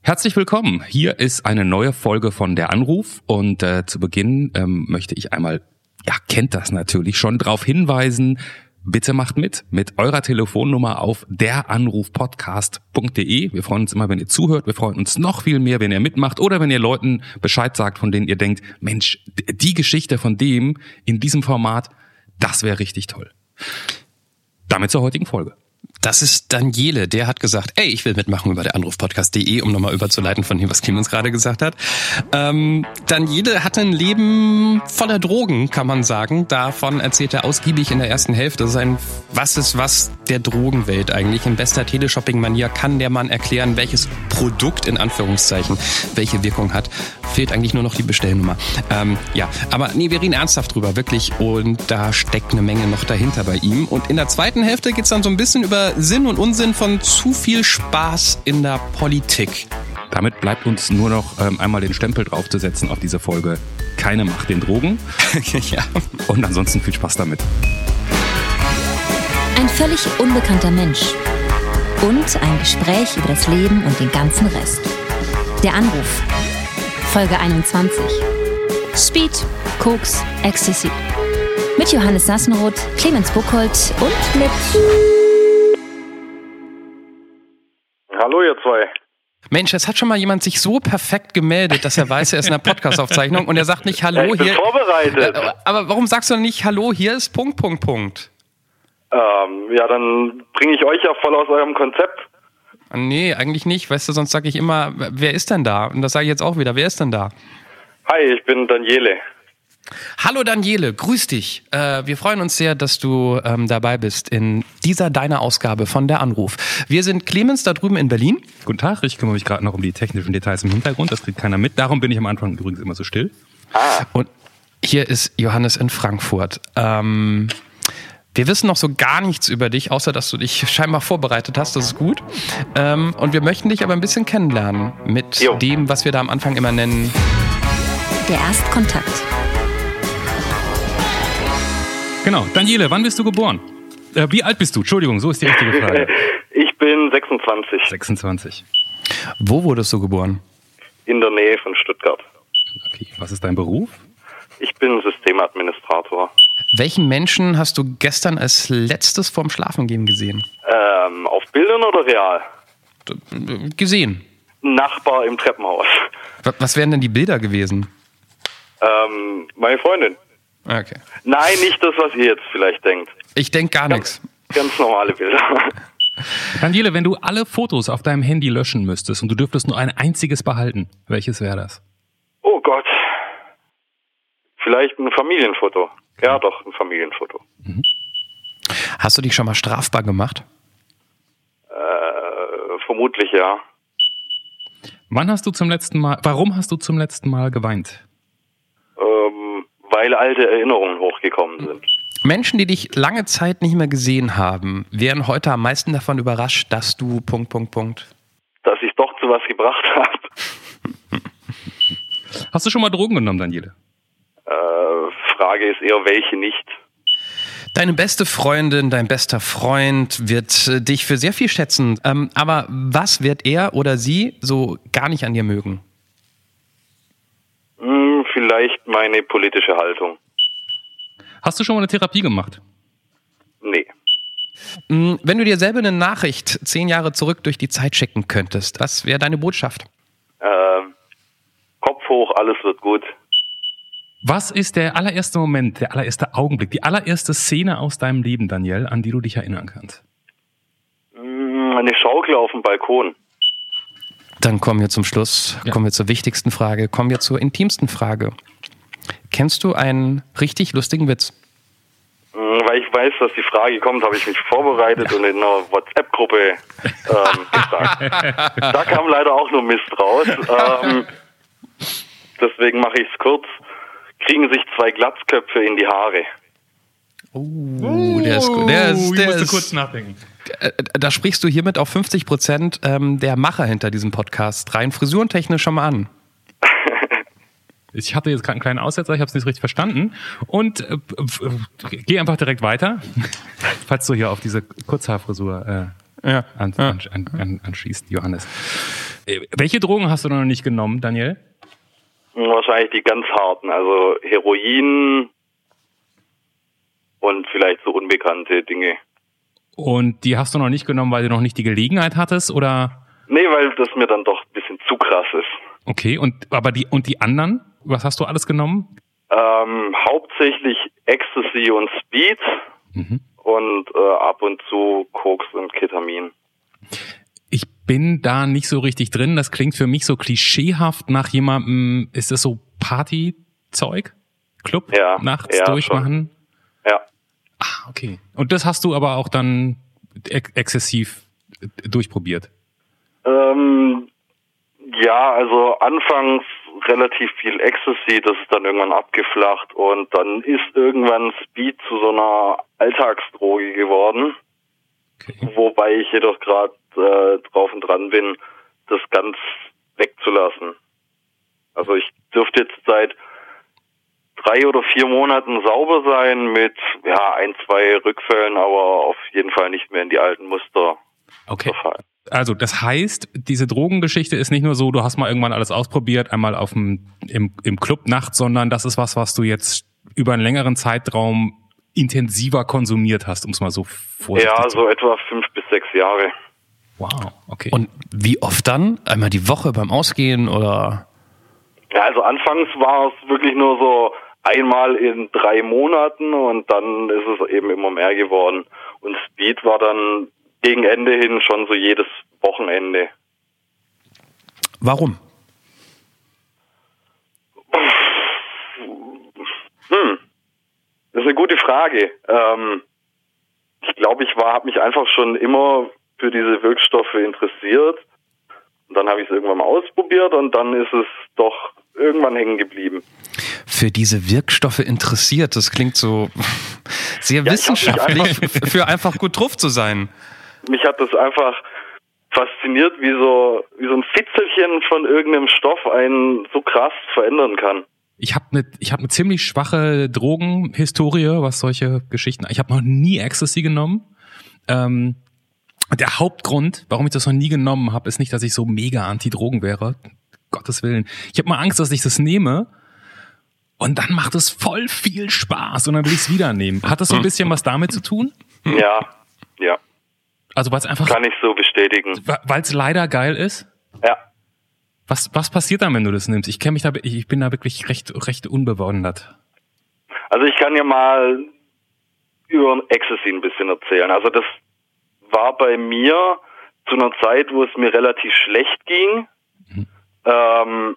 Herzlich willkommen. Hier ist eine neue Folge von Der Anruf und äh, zu Beginn ähm, möchte ich einmal, ja, kennt das natürlich schon, darauf hinweisen, bitte macht mit mit eurer Telefonnummer auf deranrufpodcast.de. Wir freuen uns immer, wenn ihr zuhört. Wir freuen uns noch viel mehr, wenn ihr mitmacht oder wenn ihr Leuten Bescheid sagt, von denen ihr denkt, Mensch, die Geschichte von dem in diesem Format, das wäre richtig toll. Damit zur heutigen Folge. Das ist Daniele, der hat gesagt, ey, ich will mitmachen über der Anrufpodcast.de, um nochmal überzuleiten von dem, was Clemens gerade gesagt hat. Ähm, Daniele hatte ein Leben voller Drogen, kann man sagen. Davon erzählt er ausgiebig in der ersten Hälfte. Das ist ein Was ist was der Drogenwelt eigentlich. In bester Teleshopping-Manier kann der Mann erklären, welches Produkt in Anführungszeichen welche Wirkung hat. Fehlt eigentlich nur noch die Bestellnummer. Ähm, ja, aber nee, wir reden ernsthaft drüber, wirklich. Und da steckt eine Menge noch dahinter bei ihm. Und in der zweiten Hälfte geht's dann so ein bisschen über Sinn und Unsinn von zu viel Spaß in der Politik. Damit bleibt uns nur noch ähm, einmal den Stempel draufzusetzen auf diese Folge. Keine Macht den Drogen. ja. Und ansonsten viel Spaß damit. Ein völlig unbekannter Mensch. Und ein Gespräch über das Leben und den ganzen Rest. Der Anruf. Folge 21. Speed, Koks, Ecstasy. Mit Johannes Sassenroth, Clemens Buchholz und mit... Hallo ihr zwei. Mensch, es hat schon mal jemand sich so perfekt gemeldet, dass er weiß, er ist in einer Podcast-Aufzeichnung und er sagt nicht Hallo ich bin hier. vorbereitet. Aber warum sagst du nicht Hallo, hier ist Punkt, Punkt, Punkt? Ähm, ja, dann bringe ich euch ja voll aus eurem Konzept. Nee, eigentlich nicht. Weißt du, sonst sage ich immer, wer ist denn da? Und das sage ich jetzt auch wieder. Wer ist denn da? Hi, ich bin Daniele. Hallo Daniele, grüß dich. Äh, wir freuen uns sehr, dass du ähm, dabei bist in dieser deiner Ausgabe von der Anruf. Wir sind Clemens da drüben in Berlin. Guten Tag, ich kümmere mich gerade noch um die technischen Details im Hintergrund. Das kriegt keiner mit. Darum bin ich am Anfang übrigens immer so still. Ah, Und hier ist Johannes in Frankfurt. Ähm, wir wissen noch so gar nichts über dich, außer dass du dich scheinbar vorbereitet hast. Das ist gut. Ähm, und wir möchten dich aber ein bisschen kennenlernen mit Jo. dem, was wir da am Anfang immer nennen. Der Erstkontakt. Genau. Daniele, wann bist du geboren? Äh, wie alt bist du? Entschuldigung, so ist die richtige Frage. ich bin 26 26. Wo wurdest du geboren? in der Nähe von Stuttgart. Okay. Was ist dein Beruf? Ich bin Systemadministrator. Welchen Menschen hast du gestern als letztes vorm Schlafengehen gesehen? Ähm, auf Bildern oder real? Äh, Gesehen. Nachbar im Treppenhaus. Wa- Was wären denn die Bilder gewesen? Ähm, meine Freundin. Okay. Nein, nicht das, was ihr jetzt vielleicht denkt. Ich denke gar nichts. Ganz normale Bilder. Daniele, wenn du alle Fotos auf deinem Handy löschen müsstest und du dürftest nur ein einziges behalten, welches wäre das? Oh Gott. Vielleicht ein Familienfoto. Ja, doch, ein Familienfoto. Hast du dich schon mal strafbar gemacht? Äh, vermutlich ja. Wann hast du zum letzten Mal, warum hast du zum letzten Mal geweint? Ähm, weil alte Erinnerungen hochgekommen sind. Menschen, die dich lange Zeit nicht mehr gesehen haben, wären heute am meisten davon überrascht, dass du Punkt, Punkt, Punkt. Dass ich doch zu was gebracht habe. Hast du schon mal Drogen genommen, Daniele? Äh, Frage ist eher, welche nicht. Deine beste Freundin, dein bester Freund wird äh, dich für sehr viel schätzen. Ähm, aber was wird er oder sie so gar nicht an dir mögen? Vielleicht meine politische Haltung. Hast du schon mal eine Therapie gemacht? Nee. Mm, Wenn du dir selber eine Nachricht zehn Jahre zurück durch die Zeit schicken könntest, was wäre deine Botschaft? Ähm, Kopf hoch, alles wird gut. Was ist der allererste Moment, der allererste Augenblick, die allererste Szene aus deinem Leben, Daniel, an die du dich erinnern kannst? Hm, eine Schaukel auf dem Balkon. Dann kommen wir zum Schluss, Ja. kommen wir zur wichtigsten Frage, kommen wir zur intimsten Frage. Kennst du einen richtig lustigen Witz? Hm, Weil ich weiß, dass die Frage kommt, habe ich mich vorbereitet und in einer WhatsApp-Gruppe ähm, gefragt. Da kam leider auch nur Mist raus. Ähm, deswegen mache ich es kurz. Kriegen sich zwei Glatzköpfe in die Haare. Uh, der ist gut. Der ist, der ist, kurz nachdenken. äh, da sprichst du hiermit auf 50 Prozent ähm, der Macher hinter diesem Podcast rein frisurentechnisch schon mal an. Ich hatte jetzt gerade einen kleinen Aussetzer, ich habe es nicht richtig verstanden. Und äh, äh, geh einfach direkt weiter, falls du hier auf diese Kurzhaarfrisur äh, Ja. an, an, an, an, anschießt, Johannes. Äh, welche Drogen hast du noch nicht genommen, Daniel? Wahrscheinlich die ganz harten, also Heroin und vielleicht so unbekannte Dinge. Und die hast du noch nicht genommen, weil du noch nicht die Gelegenheit hattest, oder? Nee, weil das mir dann doch ein bisschen zu krass ist. Okay, und aber die und die anderen? Was hast du alles genommen? Ähm, hauptsächlich Ecstasy und Speed Mhm. und äh, ab und zu Koks und Ketamin. Ich bin da nicht so richtig drin. Das klingt für mich so klischeehaft nach jemandem. Ist das so Partyzeug? Club? Ja, Nachts ja, durchmachen? Ja. Okay. Und das hast du aber auch dann ex exzessiv äh, durchprobiert. Ähm, ja, also anfangs relativ viel Ecstasy, das ist dann irgendwann abgeflacht und dann ist irgendwann Speed zu so einer Alltagsdroge geworden, Okay. wobei ich jedoch gerade äh, drauf und dran bin, das ganz wegzulassen. Also ich dürfte jetzt seit drei oder vier Monaten sauber sein mit ja ein, zwei Rückfällen, aber auf jeden Fall nicht mehr in die alten Muster Okay. verfallen. Also das heißt, diese Drogengeschichte ist nicht nur so, du hast mal irgendwann alles ausprobiert, einmal auf dem, im, im Club nachts, sondern das ist was, was du jetzt über einen längeren Zeitraum intensiver konsumiert hast, um es mal so vorsichtig Ja, zu so etwa fünf bis sechs Jahre. Wow, okay. Und wie oft dann? Einmal die Woche beim Ausgehen oder? Ja, also anfangs war es wirklich nur so einmal in drei Monaten und dann ist es eben immer mehr geworden. Und Speed war dann gegen Ende hin schon so jedes Wochenende. Warum? Hm, das ist eine gute Frage. Ähm, ich glaube, ich war, habe mich einfach schon immer für diese Wirkstoffe interessiert. Und dann habe ich es irgendwann mal ausprobiert und dann ist es doch irgendwann hängen geblieben. Für diese Wirkstoffe interessiert. Das klingt so sehr Ja, ich hab mich wissenschaftlich, f- für einfach gut drauf zu sein. mich hat das einfach fasziniert, wie so, wie so ein Fitzelchen von irgendeinem Stoff einen so krass verändern kann. Ich habe eine ich hab ne ziemlich schwache Drogenhistorie, was solche Geschichten. Ich habe noch nie Ecstasy genommen. Ähm, der Hauptgrund, warum ich das noch nie genommen habe, ist nicht, dass ich so mega anti-Drogen wäre. Gottes Willen. Ich habe mal Angst, dass ich das nehme und dann macht es voll viel Spaß und dann will ich es wieder nehmen. Hat das so ein bisschen was damit zu tun? Ja, ja, Also weil es einfach, kann ich so bestätigen. weil es leider geil ist? Ja. Was, was passiert dann, wenn du das nimmst? Ich kenne mich da, ich bin da wirklich recht, recht unbewandert. Also ich kann ja mal über Ecstasy ein bisschen erzählen. Also das war bei mir zu einer Zeit, wo es mir relativ schlecht ging. Ähm,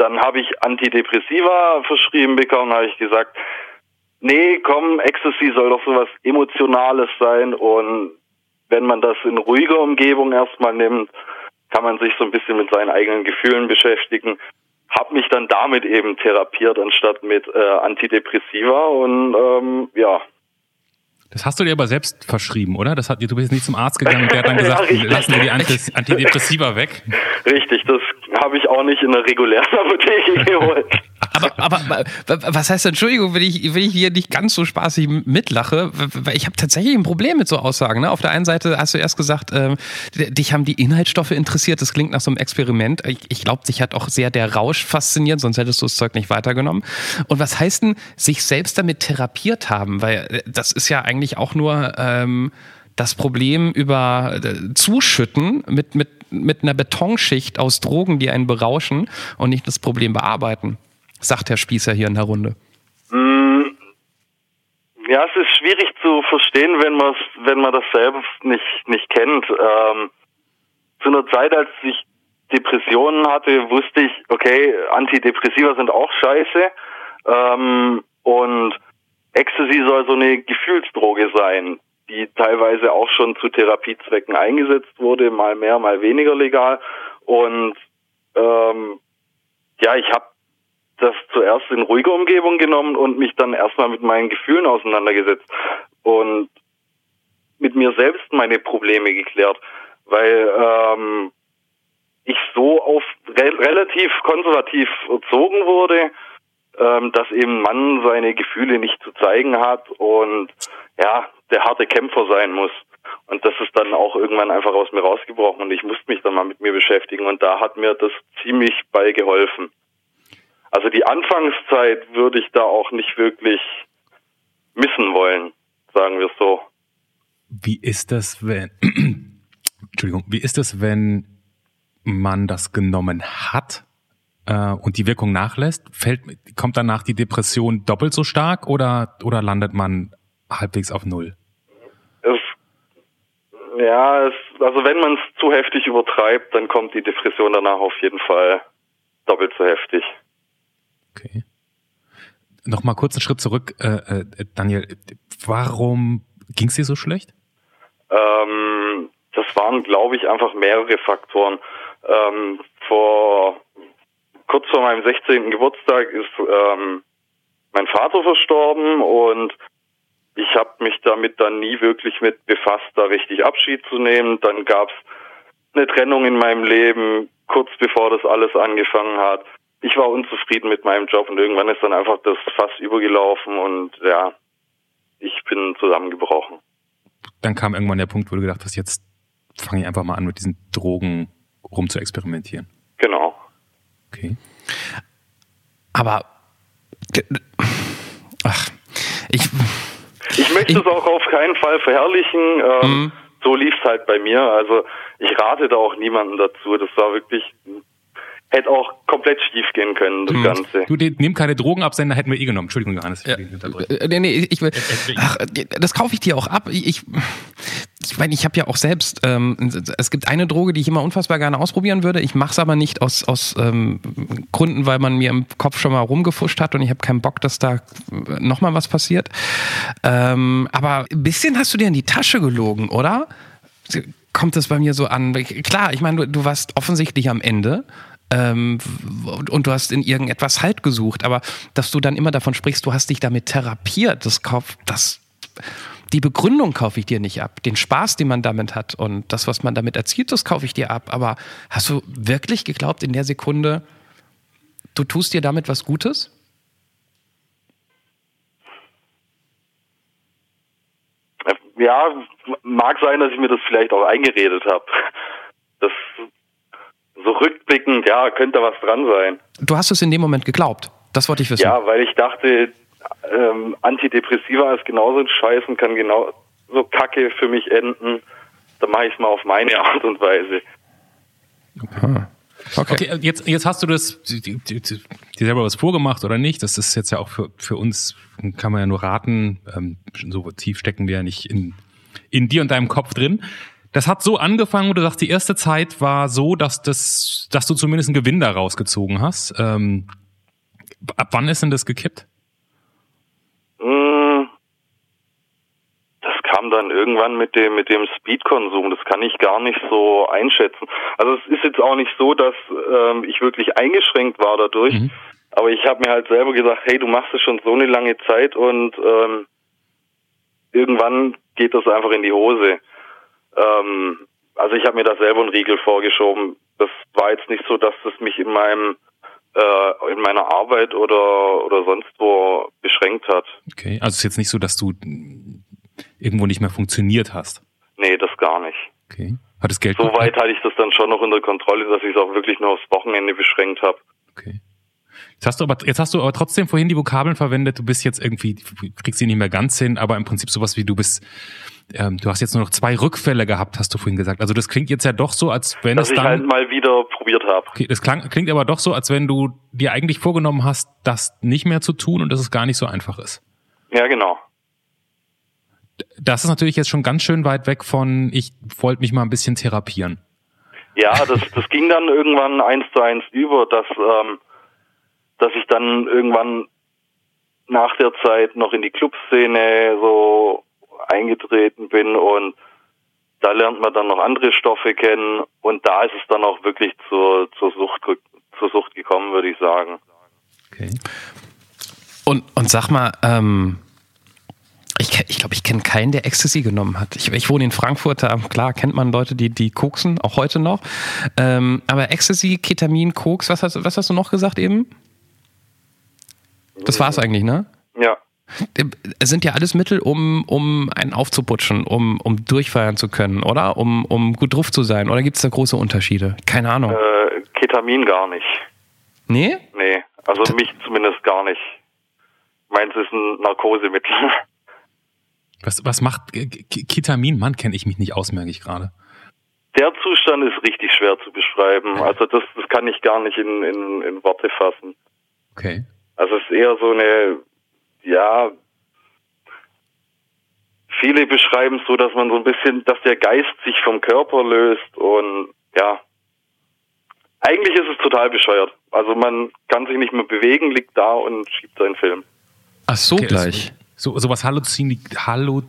dann habe ich Antidepressiva verschrieben bekommen, habe ich gesagt, nee, komm, Ecstasy soll doch sowas Emotionales sein und wenn man das in ruhiger Umgebung erstmal nimmt, kann man sich so ein bisschen mit seinen eigenen Gefühlen beschäftigen. Hab mich dann damit eben therapiert anstatt mit äh, Antidepressiva und ähm, ja. Das hast du dir aber selbst verschrieben, oder? Das hat, du bist nicht zum Arzt gegangen und der hat dann Ja, gesagt, richtig. lassen wir die Antis- Antidepressiva weg. Richtig, das habe ich auch nicht in der regulären Apotheke geholt. Aber, aber wa- was heißt, Entschuldigung, wenn ich, wenn ich hier nicht ganz so spaßig mitlache, weil ich habe tatsächlich ein Problem mit so Aussagen. Ne? Auf der einen Seite hast du erst gesagt, d- dich haben die Inhaltsstoffe interessiert, das klingt nach so einem Experiment. Ich, ich glaube, dich hat auch sehr der Rausch fasziniert, sonst hättest du das Zeug nicht weitergenommen. Und was heißt denn, sich selbst damit therapiert haben? Weil äh, das ist ja eigentlich auch nur ähm, das Problem über äh, Zuschütten mit, mit, mit einer Betonschicht aus Drogen, die einen berauschen und nicht das Problem bearbeiten sagt Herr Spießer hier in der Runde. Mm, Ja, es ist schwierig zu verstehen, wenn man wenn man das selbst nicht nicht kennt. Ähm, zu einer Zeit, als ich Depressionen hatte, wusste ich, okay, Antidepressiva sind auch scheiße ähm, und Ecstasy soll so eine Gefühlsdroge sein, die teilweise auch schon zu Therapiezwecken eingesetzt wurde, mal mehr, mal weniger legal. Und ähm, ja, ich habe das zuerst in ruhiger Umgebung genommen und mich dann erstmal mit meinen Gefühlen auseinandergesetzt und mit mir selbst meine Probleme geklärt, weil ähm, ich so auf re relativ konservativ erzogen wurde, ähm, dass eben man seine Gefühle nicht zu zeigen hat und ja, der harte Kämpfer sein muss. Und das ist dann auch irgendwann einfach aus mir rausgebrochen und ich musste mich dann mal mit mir beschäftigen und da hat mir das ziemlich bei geholfen. Also die Anfangszeit würde ich da auch nicht wirklich missen wollen, sagen wir es so. Wie ist das, wenn, Entschuldigung, wie ist das, wenn man das genommen hat äh, und die Wirkung nachlässt? Fällt, kommt danach die Depression doppelt so stark oder, oder landet man halbwegs auf Null? Es, ja, es, also wenn man es zu heftig übertreibt, dann kommt die Depression danach auf jeden Fall doppelt so heftig. Okay. Nochmal kurz einen Schritt zurück, äh, äh, Daniel. Warum ging es dir so schlecht? Ähm, das waren, glaube ich, einfach mehrere Faktoren. Ähm, vor kurz vor meinem 16. Geburtstag ist ähm, mein Vater verstorben und ich habe mich damit dann nie wirklich mit befasst, da richtig Abschied zu nehmen. Dann gab's eine Trennung in meinem Leben, kurz bevor das alles angefangen hat. Ich war unzufrieden mit meinem Job und irgendwann ist dann einfach das Fass übergelaufen und ja, ich bin zusammengebrochen. Dann kam irgendwann der Punkt, wo du gedacht hast, jetzt fange ich einfach mal an, mit diesen Drogen rum zu experimentieren. Genau. Okay. Aber ach, ich Ich möchte Ich- es auch auf keinen Fall verherrlichen. Ähm, Mhm. So lief es halt bei mir. Also ich rate da auch niemanden dazu. Das war wirklich, hätte auch komplett schief gehen können, das Ganze. Du, den, nimm keine Drogenabsender, hätten wir eh genommen. Entschuldigung, Johannes. Ich unterbrechen. Äh, nee, nee, ich will. Ach, das kaufe ich dir auch ab. Ich, ich, ich meine, ich habe ja auch selbst. Ähm, es gibt eine Droge, die ich immer unfassbar gerne ausprobieren würde. Ich mache es aber nicht aus aus ähm, Gründen, weil man mir im Kopf schon mal rumgefuscht hat und ich habe keinen Bock, dass da noch mal was passiert. Ähm, aber ein bisschen hast du dir in die Tasche gelogen, oder? Kommt es bei mir so an? Klar, ich meine, du, du warst offensichtlich am Ende. Ähm, und, du hast in irgendetwas Halt gesucht, aber dass du dann immer davon sprichst, du hast dich damit therapiert, das kauf, das, die Begründung kaufe ich dir nicht ab. Den Spaß, den man damit hat und das, was man damit erzielt, das kaufe ich dir ab. Aber hast du wirklich geglaubt in der Sekunde, du tust dir damit was Gutes? Ja, mag sein, dass ich mir das vielleicht auch eingeredet habe. Das so rückblickend, ja, könnte was dran sein. Du hast es in dem Moment geglaubt. Das wollte ich wissen. Ja, weil ich dachte, ähm, Antidepressiva ist genauso ein Scheiß und kann genau so kacke für mich enden. Dann mache ich es mal auf meine Art und Weise. Okay. Okay, jetzt, jetzt hast du das die- die- die- dir selber was vorgemacht oder nicht? Das ist jetzt ja auch für, für uns, kann man ja nur raten, ähm, so tief stecken wir ja nicht in, in dir und deinem Kopf drin. Das hat so angefangen, wo du sagst, die erste Zeit war so, dass das, dass du zumindest einen Gewinn da rausgezogen hast. Ähm, ab wann ist denn das gekippt? Mm, Das kam dann irgendwann mit dem mit dem Speedkonsum. Das kann ich gar nicht so einschätzen. Also es ist jetzt auch nicht so, dass ähm, ich wirklich eingeschränkt war dadurch. Mhm. Aber ich habe mir halt selber gesagt, hey, du machst es schon so eine lange Zeit und ähm, irgendwann geht das einfach in die Hose. Ähm, also ich habe mir da selber einen Riegel vorgeschoben. Das war jetzt nicht so, dass das mich in meinem äh, in meiner Arbeit oder oder sonst wo beschränkt hat. Okay, also es ist jetzt nicht so, dass du irgendwo nicht mehr funktioniert hast. Nee, das gar nicht. Okay. Hat das Geld So weit hatte ich das dann schon noch unter Kontrolle, dass ich es auch wirklich nur aufs Wochenende beschränkt habe. Okay. Jetzt hast du aber, jetzt hast du aber trotzdem vorhin die Vokabeln verwendet. Du bist jetzt irgendwie, du kriegst sie nicht mehr ganz hin, aber im Prinzip sowas wie du bist, ähm, du hast jetzt nur noch zwei Rückfälle gehabt, hast du vorhin gesagt. Also das klingt jetzt ja doch so, als wenn Dass es ich dann, halt mal wieder probiert habe. okay, das klang, klingt aber doch so, als wenn du dir eigentlich vorgenommen hast, das nicht mehr zu tun und dass es gar nicht so einfach ist. Ja, genau. Das ist natürlich jetzt schon ganz schön weit weg von, ich wollte mich mal ein bisschen therapieren. Ja, das, das ging dann irgendwann eins zu eins über, dass, ähm, dass ich dann irgendwann nach der Zeit noch in die Clubszene so eingetreten bin und da lernt man dann noch andere Stoffe kennen und da ist es dann auch wirklich zur, zur Sucht zur Sucht gekommen, würde ich sagen. Okay. Und, und sag mal, ähm, ich, ke- ich glaube, ich kenne keinen, der Ecstasy genommen hat. Ich, ich wohne in Frankfurt, da klar kennt man Leute, die, die koksen, auch heute noch. Ähm, aber Ecstasy, Ketamin, Koks, was hast, was hast du noch gesagt eben? Das war's eigentlich, ne? Ja. Es sind ja alles Mittel, um, um einen aufzuputschen, um, um durchfeiern zu können, oder? Um, um gut drauf zu sein. Oder gibt es da große Unterschiede? Keine Ahnung. Äh, Ketamin gar nicht. Nee? Nee, also mich zumindest gar nicht. Meins ist ein Narkosemittel. Was, was macht Ketamin? Mann, kenne ich mich nicht aus, merke ich gerade. Der Zustand ist richtig schwer zu beschreiben. Also das, das kann ich gar nicht in, in, in Worte fassen. Okay. Also es ist eher so eine, ja, viele beschreiben es so, dass man so ein bisschen, dass der Geist sich vom Körper löst und ja, eigentlich ist es total bescheuert. Also man kann sich nicht mehr bewegen, liegt da und schiebt seinen Film. Ach so okay gleich. So, sowas Halluzini, Hallu,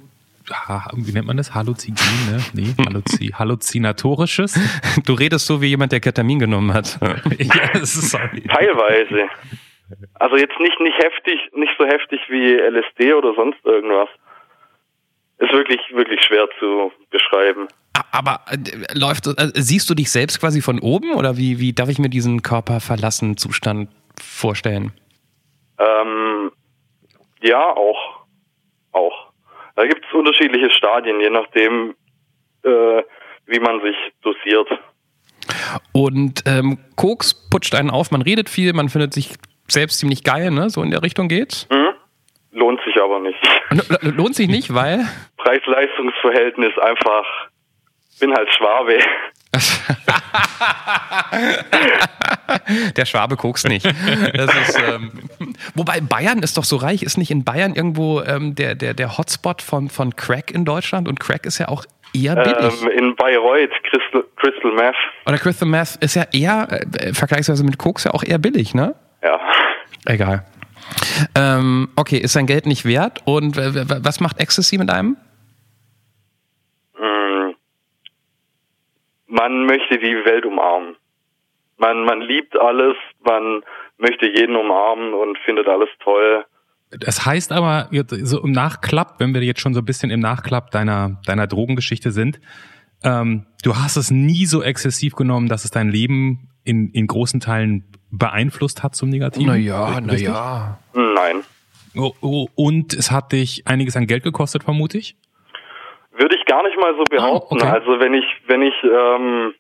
ha, wie nennt man das? Halluzin, ne? Nee, Halluzi, Halluzinatorisches? Du redest so wie jemand, der Ketamin genommen hat. ja, sorry. Teilweise. Also jetzt nicht, nicht heftig, nicht so heftig wie LSD oder sonst irgendwas. Ist wirklich, wirklich schwer zu beschreiben. Aber äh, läuft, äh, siehst du dich selbst quasi von oben oder wie, wie darf ich mir diesen Körper verlassen Zustand vorstellen? Ähm, ja, auch. Auch. Da gibt es unterschiedliche Stadien, je nachdem, äh, wie man sich dosiert. Und ähm, Koks putscht einen auf, man redet viel, man findet sich selbst ziemlich geil, ne? So in der Richtung geht's. Hm? Lohnt sich aber nicht. L lohnt sich nicht, weil. Preis-Leistungs-Verhältnis einfach, bin halt Schwabe. Der Schwabe kokst nicht. Das ist, ähm, wobei Bayern ist doch so reich. Ist nicht in Bayern irgendwo ähm, der, der, der Hotspot von, von Crack in Deutschland? Und Crack ist ja auch eher billig. Ähm, in Bayreuth, Crystal, Crystal Meth. Oder Crystal Meth ist ja eher, äh, vergleichsweise mit Koks ja auch eher billig, ne? Ja. Egal. Ähm, okay, ist sein Geld nicht wert? Und äh, was macht Ecstasy mit einem? Hm. Man möchte die Welt umarmen. Man, man liebt alles, man möchte jeden umarmen und findet alles toll. Das heißt aber, so im Nachklapp, wenn wir jetzt schon so ein bisschen im Nachklapp deiner, deiner Drogengeschichte sind, ähm, du hast es nie so exzessiv genommen, dass es dein Leben in, in großen Teilen beeinflusst hat zum Negativen? Richtig? Nein. Oh, oh, und es hat dich einiges an Geld gekostet, vermute ich? Würde ich gar nicht mal so behaupten. okay. Also wenn ich, wenn ich, ähm,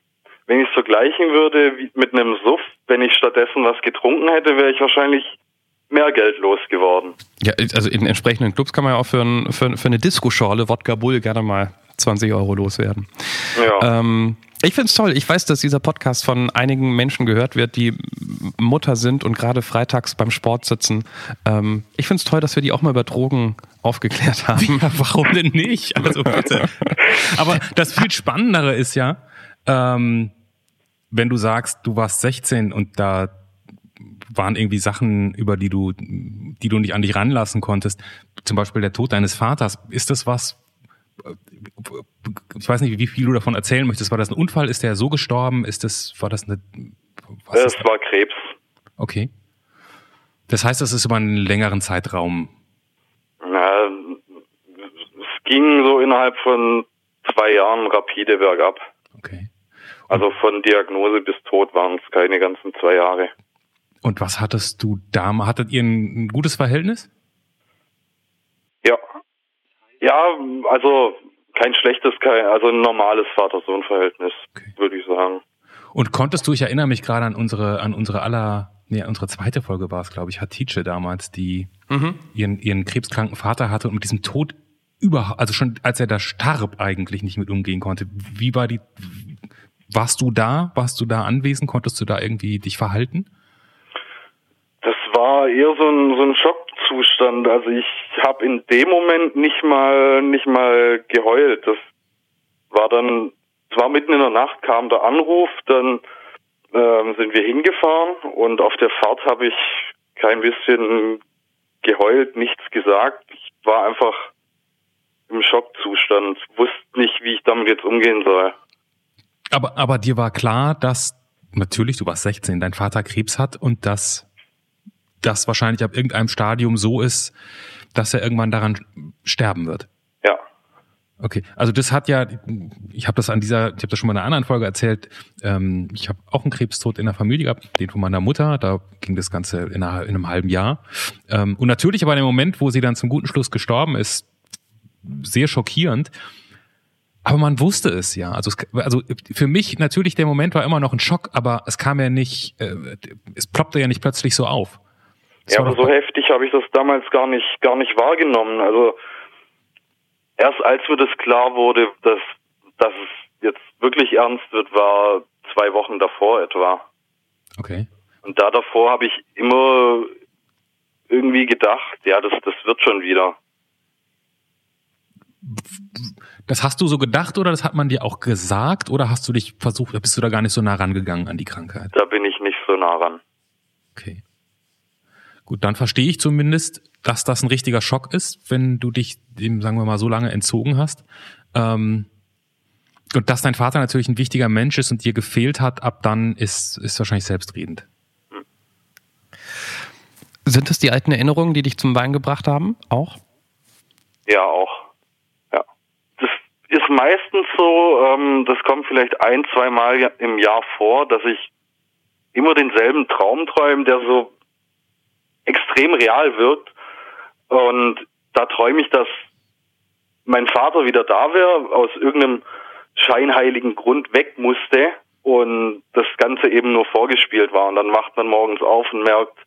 wenn ich es vergleichen würde wie mit einem Suff, wenn ich stattdessen was getrunken hätte, wäre ich wahrscheinlich mehr Geld losgeworden. Ja, also in entsprechenden Clubs kann man ja auch für, ein, für, für eine Disco-Schorle Wodka Bull gerne mal 20 Euro loswerden. Ja. Ähm, ich find's toll. Ich weiß, dass dieser Podcast von einigen Menschen gehört wird, die Mutter sind und gerade freitags beim Sport sitzen. Ähm, ich find's toll, dass wir die auch mal über Drogen aufgeklärt haben. Ja, warum denn nicht? Also bitte. Aber das viel Spannendere ist ja, ähm, wenn du sagst, du warst 16 und da waren irgendwie Sachen, über die du, die du nicht an dich ranlassen konntest. Zum Beispiel der Tod deines Vaters. Ist das was? Ich weiß nicht, wie viel du davon erzählen möchtest. War das ein Unfall? Ist der so gestorben? Ist das, war das eine? Was Es ist, war Krebs. okay. Das heißt, das ist über einen längeren Zeitraum. Na, es ging so innerhalb von zwei Jahren rapide bergab. Okay. Also von Diagnose bis Tod waren es keine ganzen zwei Jahre. Und was hattest du da? Hattet ihr ein, ein gutes Verhältnis? Ja. Ja, also kein schlechtes, kein, also ein normales Vater-Sohn-Verhältnis, Okay. würde ich sagen. Und konntest du, ich erinnere mich gerade an unsere, an unsere aller, nee, unsere zweite Folge war es, glaube ich, Hatice damals, die ihren, ihren krebskranken Vater hatte und mit diesem Tod überhaupt, also schon als er da starb, eigentlich nicht mit umgehen konnte. Wie war die, warst du da? Warst du da anwesend? Konntest du da irgendwie dich verhalten? Das war eher so ein, so ein Schockzustand. Also ich habe in dem Moment nicht mal nicht mal geheult. Das war dann, es war mitten in der Nacht, kam der Anruf, dann ähm, sind wir hingefahren und auf der Fahrt habe ich kein bisschen geheult, nichts gesagt. Ich war einfach im Schockzustand, wusste nicht, wie ich damit jetzt umgehen soll. Aber, aber dir war klar, dass natürlich, du warst 16, dein Vater Krebs hat und dass das wahrscheinlich ab irgendeinem Stadium so ist, dass er irgendwann daran sterben wird. Ja, Okay, also das hat ja, ich habe das an dieser, ich habe das schon mal in einer anderen Folge erzählt. Ähm, ich habe auch einen Krebstod in der Familie gehabt, den von meiner Mutter. Da ging das Ganze in, einer, in einem halben Jahr. Ähm, und natürlich aber in dem Moment, wo sie dann zum guten Schluss gestorben ist, sehr schockierend. Aber man wusste es ja. Also, es, also für mich natürlich der Moment war immer noch ein Schock, aber es kam ja nicht, äh, es ploppte ja nicht plötzlich so auf. Das ja, aber so heftig habe ich das damals gar nicht, gar nicht wahrgenommen. Also erst als mir das klar wurde, dass, dass es jetzt wirklich ernst wird, war zwei Wochen davor etwa. Okay. Und da davor habe ich immer irgendwie gedacht, ja, das, das wird schon wieder. Das hast du so gedacht oder das hat man dir auch gesagt oder hast du dich versucht, bist du da gar nicht so nah rangegangen an die Krankheit? Da bin ich nicht so nah ran. Okay. Gut, dann verstehe ich zumindest, dass das ein richtiger Schock ist, wenn du dich dem, sagen wir mal, so lange entzogen hast. Ähm, und dass dein Vater natürlich ein wichtiger Mensch ist und dir gefehlt hat, ab dann ist, ist wahrscheinlich selbstredend. Sind das die alten Erinnerungen, die dich zum Wein gebracht haben? Auch? Ja, auch. Ja. Das ist meistens so, ähm, das kommt vielleicht ein, zwei Mal im Jahr vor, dass ich immer denselben Traum träume, der so extrem real wirkt. Und da träume ich, dass mein Vater wieder da wäre, aus irgendeinem scheinheiligen Grund weg musste und das Ganze eben nur vorgespielt war. Und dann wacht man morgens auf und merkt,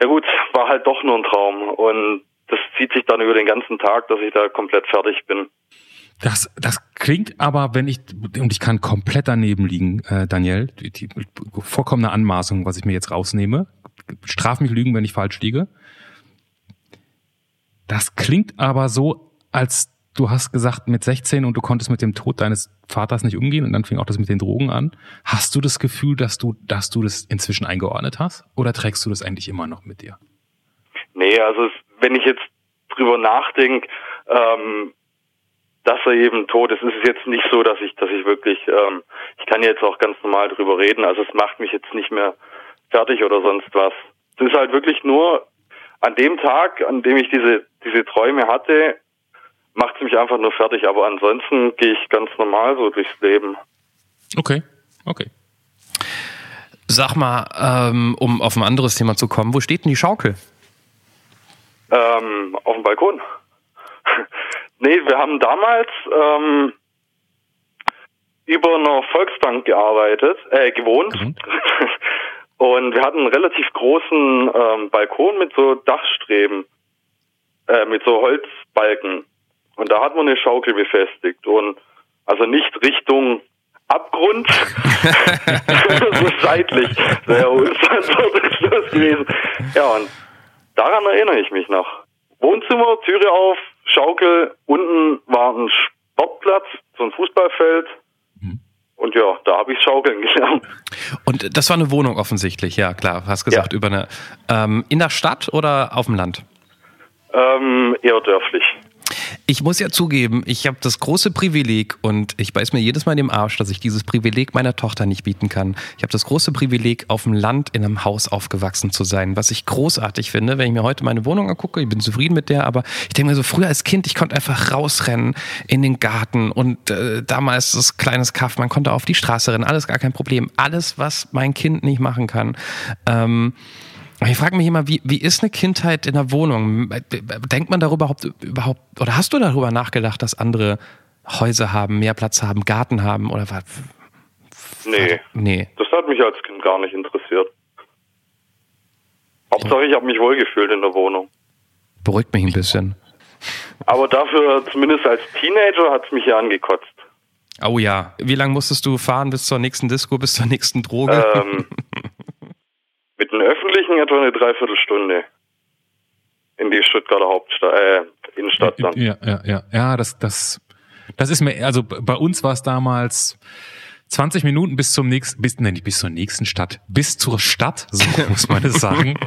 ja gut, war halt doch nur ein Traum. Und das zieht sich dann über den ganzen Tag, dass ich da komplett fertig bin. Das, das klingt aber, wenn ich, und ich kann komplett daneben liegen, äh, Daniel, die, die vollkommene Anmaßung, was ich mir jetzt rausnehme. Straf mich lügen, wenn ich falsch liege. Das klingt aber so, als du hast gesagt mit 16 und du konntest mit dem Tod deines Vaters nicht umgehen und dann fing auch das mit den Drogen an. Hast du das Gefühl, dass du, dass du das inzwischen eingeordnet hast oder trägst du das eigentlich immer noch mit dir? Nee, also wenn ich jetzt drüber nachdenke, ähm, dass er eben tot ist, ist es jetzt nicht so, dass ich, dass ich wirklich, ähm, ich kann jetzt auch ganz normal drüber reden. Also es macht mich jetzt nicht mehr fertig oder sonst was. Es ist halt wirklich nur an dem Tag, an dem ich diese diese Träume hatte, macht es mich einfach nur fertig. Aber ansonsten gehe ich ganz normal so durchs Leben. Okay, okay. Sag mal, ähm, um auf ein anderes Thema zu kommen, wo steht denn die Schaukel? Ähm, auf dem Balkon. Nee, wir haben damals ähm, über einer Volksbank gearbeitet, äh, gewohnt. Mhm. Und wir hatten einen relativ großen ähm, Balkon mit so Dachstreben, äh, mit so Holzbalken. Und da hat man eine Schaukel befestigt. Und also nicht Richtung Abgrund, so seitlich. Sehr gewesen. Ja, und daran erinnere ich mich noch. Wohnzimmer, Türe auf, Schaukel, unten war ein Sportplatz, so ein Fußballfeld. Und ja, da habe ich Schaukeln gelernt. Und das war eine Wohnung offensichtlich, ja klar. Hast gesagt, ja. über eine ähm, in der Stadt oder auf dem Land? Ähm, eher dörflich. Ich muss ja zugeben, ich habe das große Privileg und ich beiß mir jedes Mal in den Arsch, dass ich dieses Privileg meiner Tochter nicht bieten kann. Ich habe das große Privileg, auf dem Land in einem Haus aufgewachsen zu sein, was ich großartig finde. Wenn ich mir heute meine Wohnung angucke, ich bin zufrieden mit der, aber ich denke mir so, früher als Kind, ich konnte einfach rausrennen in den Garten und äh, damals das kleines Kaff, man konnte auf die Straße rennen, alles gar kein Problem. Alles, was mein Kind nicht machen kann. Ähm, ich frage mich immer, wie, wie ist eine Kindheit in der Wohnung? Denkt man darüber überhaupt, überhaupt, oder hast du darüber nachgedacht, dass andere Häuser haben, mehr Platz haben, Garten haben oder was? Nee. Nee. Das hat mich als Kind gar nicht interessiert. Hauptsache, ich habe mich wohlgefühlt in der Wohnung. Beruhigt mich ein bisschen. Aber dafür, zumindest als Teenager, hat es mich ja angekotzt. Oh ja. Wie lange musstest du fahren bis zur nächsten Disco, bis zur nächsten Droge? Ähm, Öffentlichen etwa eine Dreiviertelstunde. In die Stuttgarter Hauptstadt, äh, Innenstadt dann. Ja, ja, ja. Ja, das, das, das ist mir, also bei uns war es damals 20 Minuten bis zum nächsten, bis, nein, nicht bis zur nächsten Stadt, bis zur Stadt, so muss man es sagen.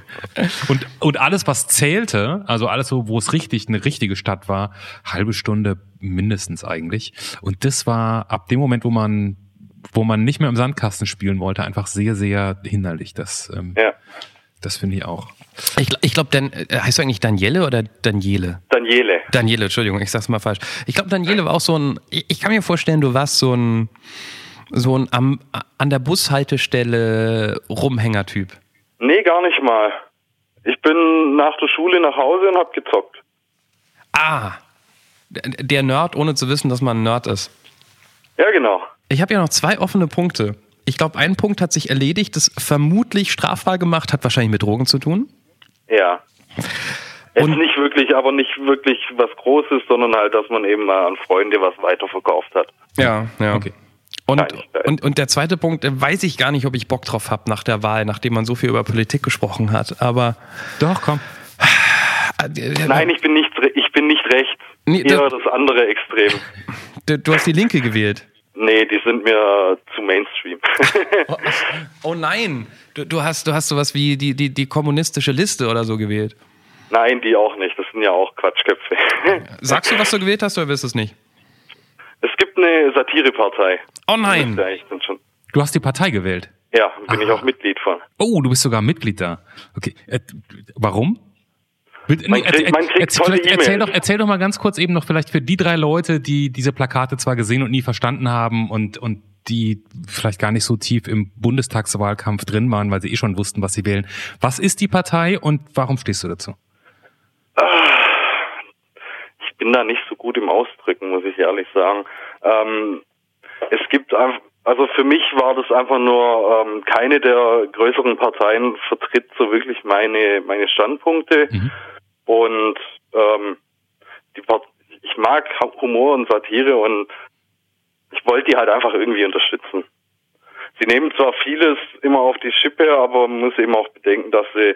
Und, und alles, was zählte, also alles, wo, wo es richtig, eine richtige Stadt war, halbe Stunde mindestens eigentlich. Und das war ab dem Moment, wo man wo man nicht mehr im Sandkasten spielen wollte, einfach sehr, sehr hinderlich. Das, ähm, ja. Das finde ich auch. Ich, ich glaube, dann äh, heißt du eigentlich Daniele oder Daniele? Daniele. Daniele. Entschuldigung, ich sag's mal falsch. Ich glaube, Daniele war auch so ein, ich ich kann mir vorstellen, du warst so ein, so ein am, an der Bushaltestelle Rumhängertyp. Nee, gar nicht mal. Ich bin nach der Schule nach Hause und hab gezockt. Ah, der Nerd, ohne zu wissen, dass man ein Nerd ist. Ja, genau. Ich habe ja noch zwei offene Punkte. Ich glaube, ein Punkt hat sich erledigt, das vermutlich strafbar gemacht, hat wahrscheinlich mit Drogen zu tun. Ja. Jetzt Und- nicht wirklich, aber nicht wirklich was Großes, sondern halt, dass man eben mal an Freunde was weiterverkauft hat. Ja, ja. Okay. Und, und, und der zweite Punkt, äh, weiß ich gar nicht, ob ich Bock drauf habe nach der Wahl, nachdem man so viel über Politik gesprochen hat. Aber Doch, komm. äh, Nein, ich bin nicht, ich bin nicht rechts. Nee, Eher das- das andere Extrem. du, du hast die Linke gewählt. Nee, die sind mir zu Mainstream. Oh nein, du, du hast du hast sowas wie die, die, die kommunistische Liste oder so gewählt. Nein, die auch nicht. Das sind ja auch Quatschköpfe. Sagst du, was du gewählt hast oder wirst du es nicht? Es gibt eine Satirepartei. Oh nein. Ja, ich bin schon. Du hast die Partei gewählt. Ja, bin ich auch Mitglied von. Oh, du bist sogar Mitglied da. Okay. Äh, warum? Man kriegt- erzähl- man kriegt erzähl- erzähl E-Mails. doch, erzähl doch mal ganz kurz eben noch vielleicht für die drei Leute, die diese Plakate zwar gesehen und nie verstanden haben und, und die vielleicht gar nicht so tief im Bundestagswahlkampf drin waren, weil sie eh schon wussten, was sie wählen. Was ist die Partei und warum stehst du dazu? Ich bin da nicht so gut im Ausdrücken, muss ich ehrlich sagen. Ähm, es gibt einfach, also für mich war das einfach nur, ähm, keine der größeren Parteien vertritt so wirklich meine, meine Standpunkte. Und ähm, die Part ich mag Humor und Satire und ich wollte die halt einfach irgendwie unterstützen. Sie nehmen zwar vieles immer auf die Schippe, aber man muss eben auch bedenken, dass sie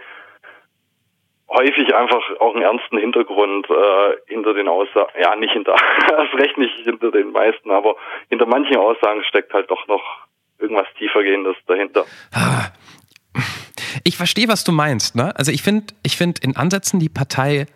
häufig einfach auch einen ernsten Hintergrund äh, hinter den Aussagen, ja nicht hinter, erst recht nicht hinter den meisten, aber hinter manchen Aussagen steckt halt doch noch irgendwas tiefergehendes dahinter. Ich verstehe, was du meinst. Ne? Also ich finde, ich finde in Ansätzen die Partei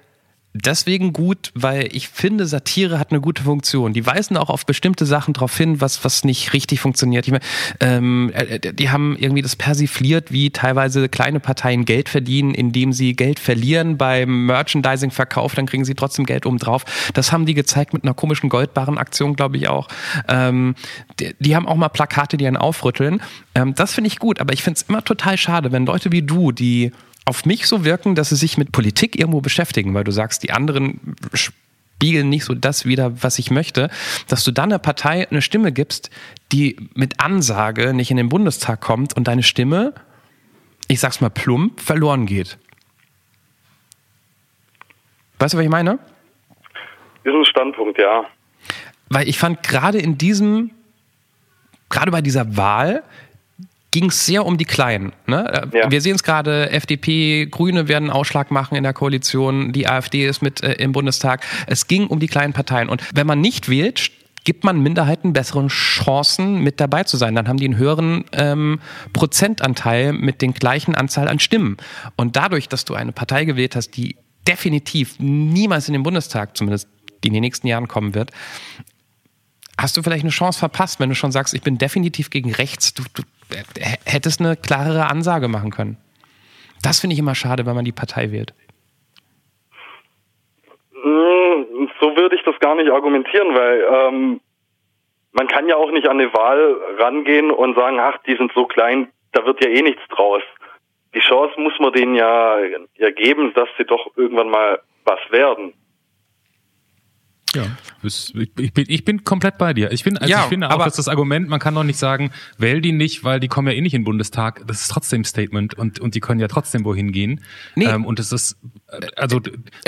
deswegen gut, weil ich finde, Satire hat eine gute Funktion. Die weisen auch auf bestimmte Sachen drauf hin, was, was nicht richtig funktioniert. Ich meine, ähm, äh, die haben irgendwie das persifliert, wie teilweise kleine Parteien Geld verdienen, indem sie Geld verlieren beim Merchandising-Verkauf, dann kriegen sie trotzdem Geld obendrauf. Das haben die gezeigt mit einer komischen Goldbarren-Aktion, glaube ich auch. Ähm, die, die haben auch mal Plakate, die einen aufrütteln. Ähm, das finde ich gut, aber ich finde es immer total schade, wenn Leute wie du, die auf mich so wirken, dass sie sich mit Politik irgendwo beschäftigen, weil du sagst, die anderen spiegeln nicht so das wieder, was ich möchte, dass du dann einer Partei eine Stimme gibst, die mit Ansage nicht in den Bundestag kommt und deine Stimme, ich sag's mal plump, verloren geht. Weißt du, was ich meine? Ist ein Standpunkt, ja. Weil ich fand gerade in diesem, gerade bei dieser Wahl, ging es sehr um die Kleinen. Ne? Äh, Ja. Wir sehen es gerade, FDP, Grüne werden einen Ausschlag machen in der Koalition, die AfD ist mit äh, im Bundestag. Es ging um die kleinen Parteien. Und wenn man nicht wählt, gibt man Minderheiten bessere Chancen, mit dabei zu sein. Dann haben die einen höheren ähm, Prozentanteil mit den gleichen Anzahl an Stimmen. Und dadurch, dass du eine Partei gewählt hast, die definitiv niemals in den Bundestag, zumindest die in den nächsten Jahren kommen wird, hast du vielleicht eine Chance verpasst, wenn du schon sagst, ich bin definitiv gegen rechts. Du, du hättest eine klarere Ansage machen können. Das finde ich immer schade, wenn man die Partei wählt. Mm, So würde ich das gar nicht argumentieren, weil ähm, man kann ja auch nicht an eine Wahl rangehen und sagen, ach, die sind so klein, da wird ja eh nichts draus. Die Chance muss man denen ja, ja geben, dass sie doch irgendwann mal was werden. Ja. Ich bin, ich bin komplett bei dir. Ich, bin, also Ja, ich finde auch, aber- dass das Argument, man kann doch nicht sagen, wähl die nicht, weil die kommen ja eh nicht in den Bundestag. Das ist trotzdem ein Statement und, und die können ja trotzdem wohin gehen. Nee. Ähm, und es ist, äh, also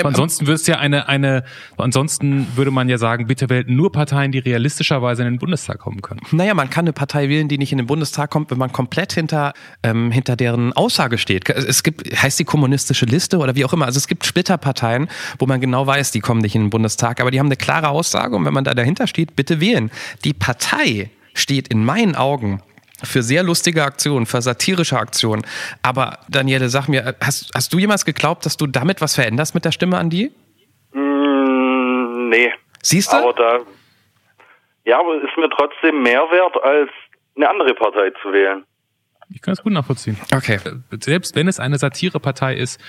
ansonsten würde es ja eine, eine, ansonsten würde man ja sagen, bitte wählt nur Parteien, die realistischerweise in den Bundestag kommen können. Naja, man kann eine Partei wählen, die nicht in den Bundestag kommt, wenn man komplett hinter, ähm, hinter deren Aussage steht. Es es gibt, heißt die kommunistische Liste oder wie auch immer. Also es gibt Splitterparteien, wo man genau weiß, die kommen nicht in den Bundestag, aber die haben eine klare Aussage und wenn man da dahinter steht, bitte wählen. Die Partei steht in meinen Augen für sehr lustige Aktionen, für satirische Aktionen. Aber Daniele, sag mir, hast, hast du jemals geglaubt, dass du damit was veränderst mit der Stimme an die? Mm, nee. Siehst du? Aber da, ja, aber es ist mir trotzdem mehr wert, als eine andere Partei zu wählen. Ich kann es gut nachvollziehen. Okay. Selbst wenn es eine Satirepartei ist,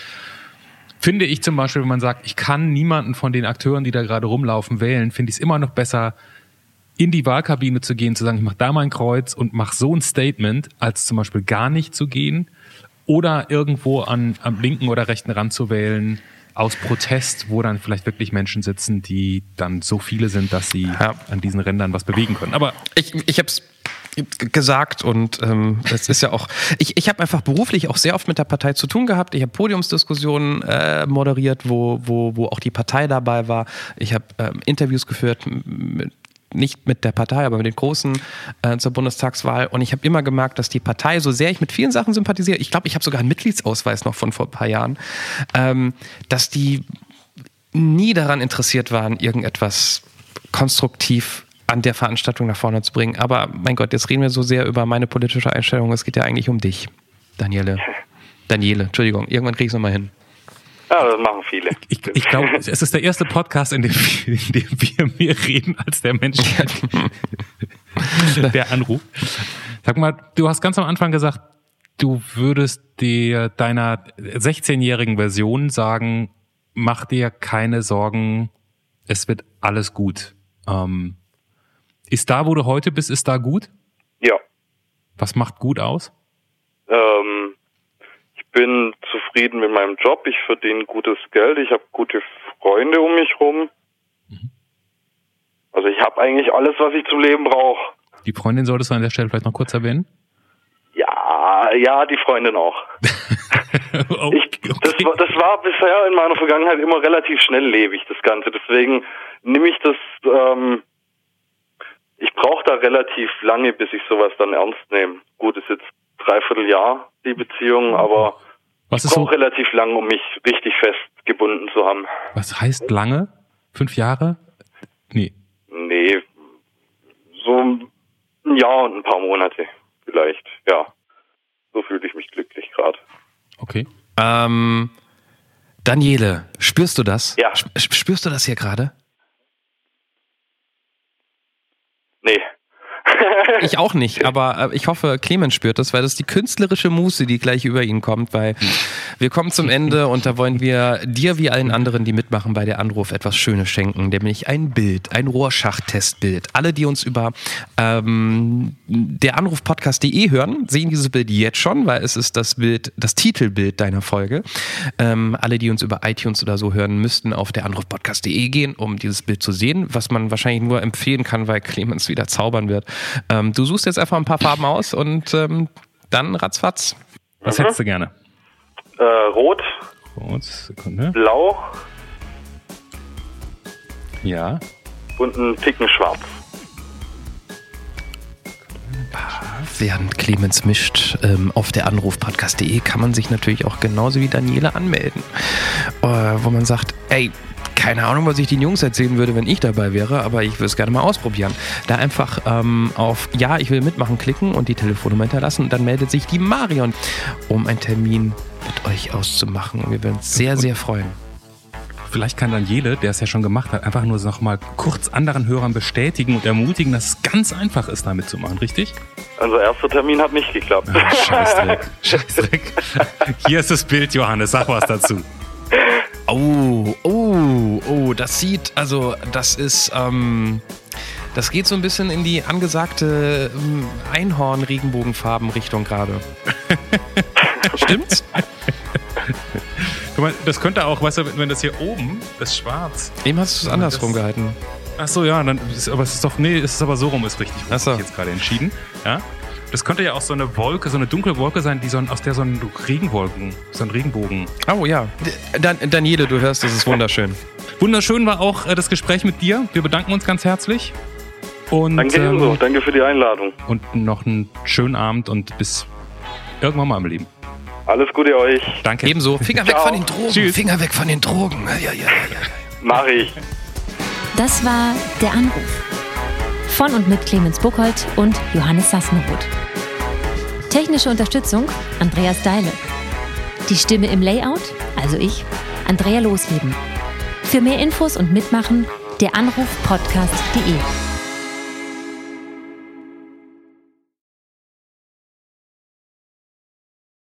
finde ich zum Beispiel, wenn man sagt, ich kann niemanden von den Akteuren, die da gerade rumlaufen, wählen, finde ich es immer noch besser, in die Wahlkabine zu gehen, zu sagen, ich mache da mein Kreuz und mache so ein Statement, als zum Beispiel gar nicht zu gehen oder irgendwo an, am linken oder rechten Rand zu wählen, aus Protest, wo dann vielleicht wirklich Menschen sitzen, die dann so viele sind, dass sie Ja. an diesen Rändern was bewegen können. Aber Ich, ich habe es gesagt und ähm, es ist ja auch, ich, ich habe einfach beruflich auch sehr oft mit der Partei zu tun gehabt. Ich habe Podiumsdiskussionen äh, moderiert, wo, wo, wo auch die Partei dabei war. Ich habe ähm, Interviews geführt, mit, nicht mit der Partei, aber mit den Großen äh, zur Bundestagswahl. Und ich habe immer gemerkt, dass die Partei, so sehr ich mit vielen Sachen sympathisiere, ich glaube, ich habe sogar einen Mitgliedsausweis noch von vor ein paar Jahren, ähm, dass die nie daran interessiert waren, irgendetwas konstruktiv an der Veranstaltung nach vorne zu bringen. Aber mein Gott, jetzt reden wir so sehr über meine politische Einstellung. Es geht ja eigentlich um dich, Daniele. Daniele, Entschuldigung, irgendwann krieg ich es nochmal hin. Ja, das machen viele. ich, ich glaube, es ist der erste Podcast, in dem, in dem wir mehr reden als der Mensch. der Anruf. Sag mal, du hast ganz am Anfang gesagt, du würdest dir deiner 16-jährigen Version sagen, mach dir keine Sorgen, es wird alles gut. Ähm, ist da, wo du heute bist, ist da gut? Ja. Was macht gut aus? Ähm, ich bin zufrieden mit meinem Job. Ich verdiene gutes Geld. Ich habe gute Freunde um mich rum. Also ich habe eigentlich alles, was ich zum Leben brauche. Die Freundin solltest du an der Stelle vielleicht noch kurz erwähnen. Ja, ja, die Freundin auch. Oh, Ich, das, war, das war bisher in meiner Vergangenheit immer relativ schnelllebig, das Ganze. Deswegen nehme ich das, ähm, ich brauche da relativ lange, bis ich sowas dann ernst nehme. Gut, ist jetzt dreiviertel Jahr die Beziehung, aber was ich ist so, brauche relativ lang, um mich richtig festgebunden zu haben. was heißt lange? Fünf Jahre? Nee. Nee, so ein Jahr und ein paar Monate vielleicht, ja. So fühle ich mich glücklich gerade. Okay. Ähm, Daniele, spürst du das? Ja. Sp- Spürst du das hier gerade? 你 Ich auch nicht, aber äh, ich hoffe, Clemens spürt das, weil das ist die künstlerische Muße, die gleich über ihn kommt, weil wir kommen zum Ende und da wollen wir dir wie allen anderen, die mitmachen bei der Anruf, etwas Schönes schenken, nämlich ein Bild, ein Rohrschachtestbild. Alle, die uns über ähm, der Anrufpodcast.de hören, sehen dieses Bild jetzt schon, weil es ist das Bild, das Titelbild deiner Folge. Ähm, alle, die uns über iTunes oder so hören, müssten auf der Anrufpodcast.de gehen, um dieses Bild zu sehen, was man wahrscheinlich nur empfehlen kann, weil Clemens wieder zaubern wird. Ähm, du suchst jetzt einfach ein paar Farben aus und ähm, dann ratzfatz. Was hättest du gerne? äh, rot, Kurz, Sekunde. blau Ja. und ein Ticken schwarz. Während Clemens mischt ähm, auf der Anrufpodcast.de kann man sich natürlich auch genauso wie Daniele anmelden, äh, wo man sagt, ey, keine Ahnung, was ich den Jungs erzählen würde, wenn ich dabei wäre, aber ich würde es gerne mal ausprobieren. Da einfach ähm, auf Ja, ich will mitmachen klicken und die Telefonnummer hinterlassen und dann meldet sich die Marion, um einen Termin mit euch auszumachen. Und wir würden uns sehr, sehr freuen. Vielleicht kann Daniele, der es ja schon gemacht hat, einfach nur noch mal kurz anderen Hörern bestätigen und ermutigen, dass es ganz einfach ist, damit zu machen, richtig? Unser erster Termin hat nicht geklappt. Scheißdreck. Scheißdreck. Hier ist das Bild, Johannes. Sag was dazu. Oh, oh, oh, das sieht, also das ist, ähm, das geht so ein bisschen in die angesagte ähm, Einhorn-Regenbogenfarben-Richtung gerade. Stimmt's? Guck mal, das könnte auch, weißt du, wenn das hier oben, das Schwarz. Eben hast du es andersrum gehalten. Ach so, ja, dann ist, aber es ist doch, nee, es ist aber so rum, ist richtig. Ach so. ich jetzt gerade entschieden. Ja. Das könnte ja auch so eine Wolke, so eine dunkle Wolke sein, die so ein, aus der so ein Regenwolken, so ein Regenbogen. Oh ja. Dan Daniele, du hörst, das ist wunderschön. Wunderschön war auch äh, das Gespräch mit dir. Wir bedanken uns ganz herzlich. Und, Danke ähm, ebenso. Danke für die Einladung. und noch einen schönen Abend und bis irgendwann mal im Leben. Alles Gute euch. Danke. Ebenso. Finger weg von den Drogen. Tschüss. Finger weg von den Drogen. Ja, ja, ja, ja. Mach ich. Das war Der Anruf. Von und mit Clemens Buchholz und Johannes Sassenroth. Technische Unterstützung Andreas Deile. Die Stimme im Layout, also ich, Andrea Losleben. Für mehr Infos und Mitmachen der Anruf podcast.de.